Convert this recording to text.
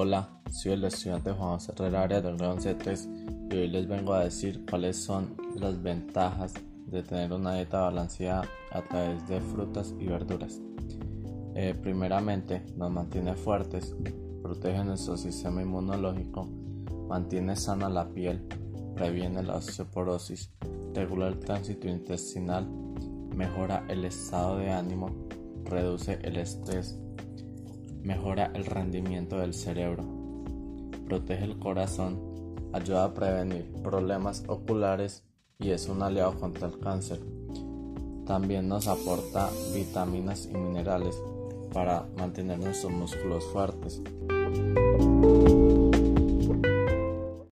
Hola, soy el estudiante Juan José Herrera del grado C3 y hoy les vengo a decir cuáles son las ventajas de tener una dieta balanceada a través de frutas y verduras. Eh, primeramente, nos mantiene fuertes, protege nuestro sistema inmunológico, mantiene sana la piel, previene la osteoporosis, regula el tránsito intestinal, mejora el estado de ánimo, reduce el estrés, mejora el rendimiento del cerebro, protege el corazón, ayuda a prevenir problemas oculares y es un aliado contra el cáncer. También nos aporta vitaminas y minerales para mantener nuestros músculos fuertes.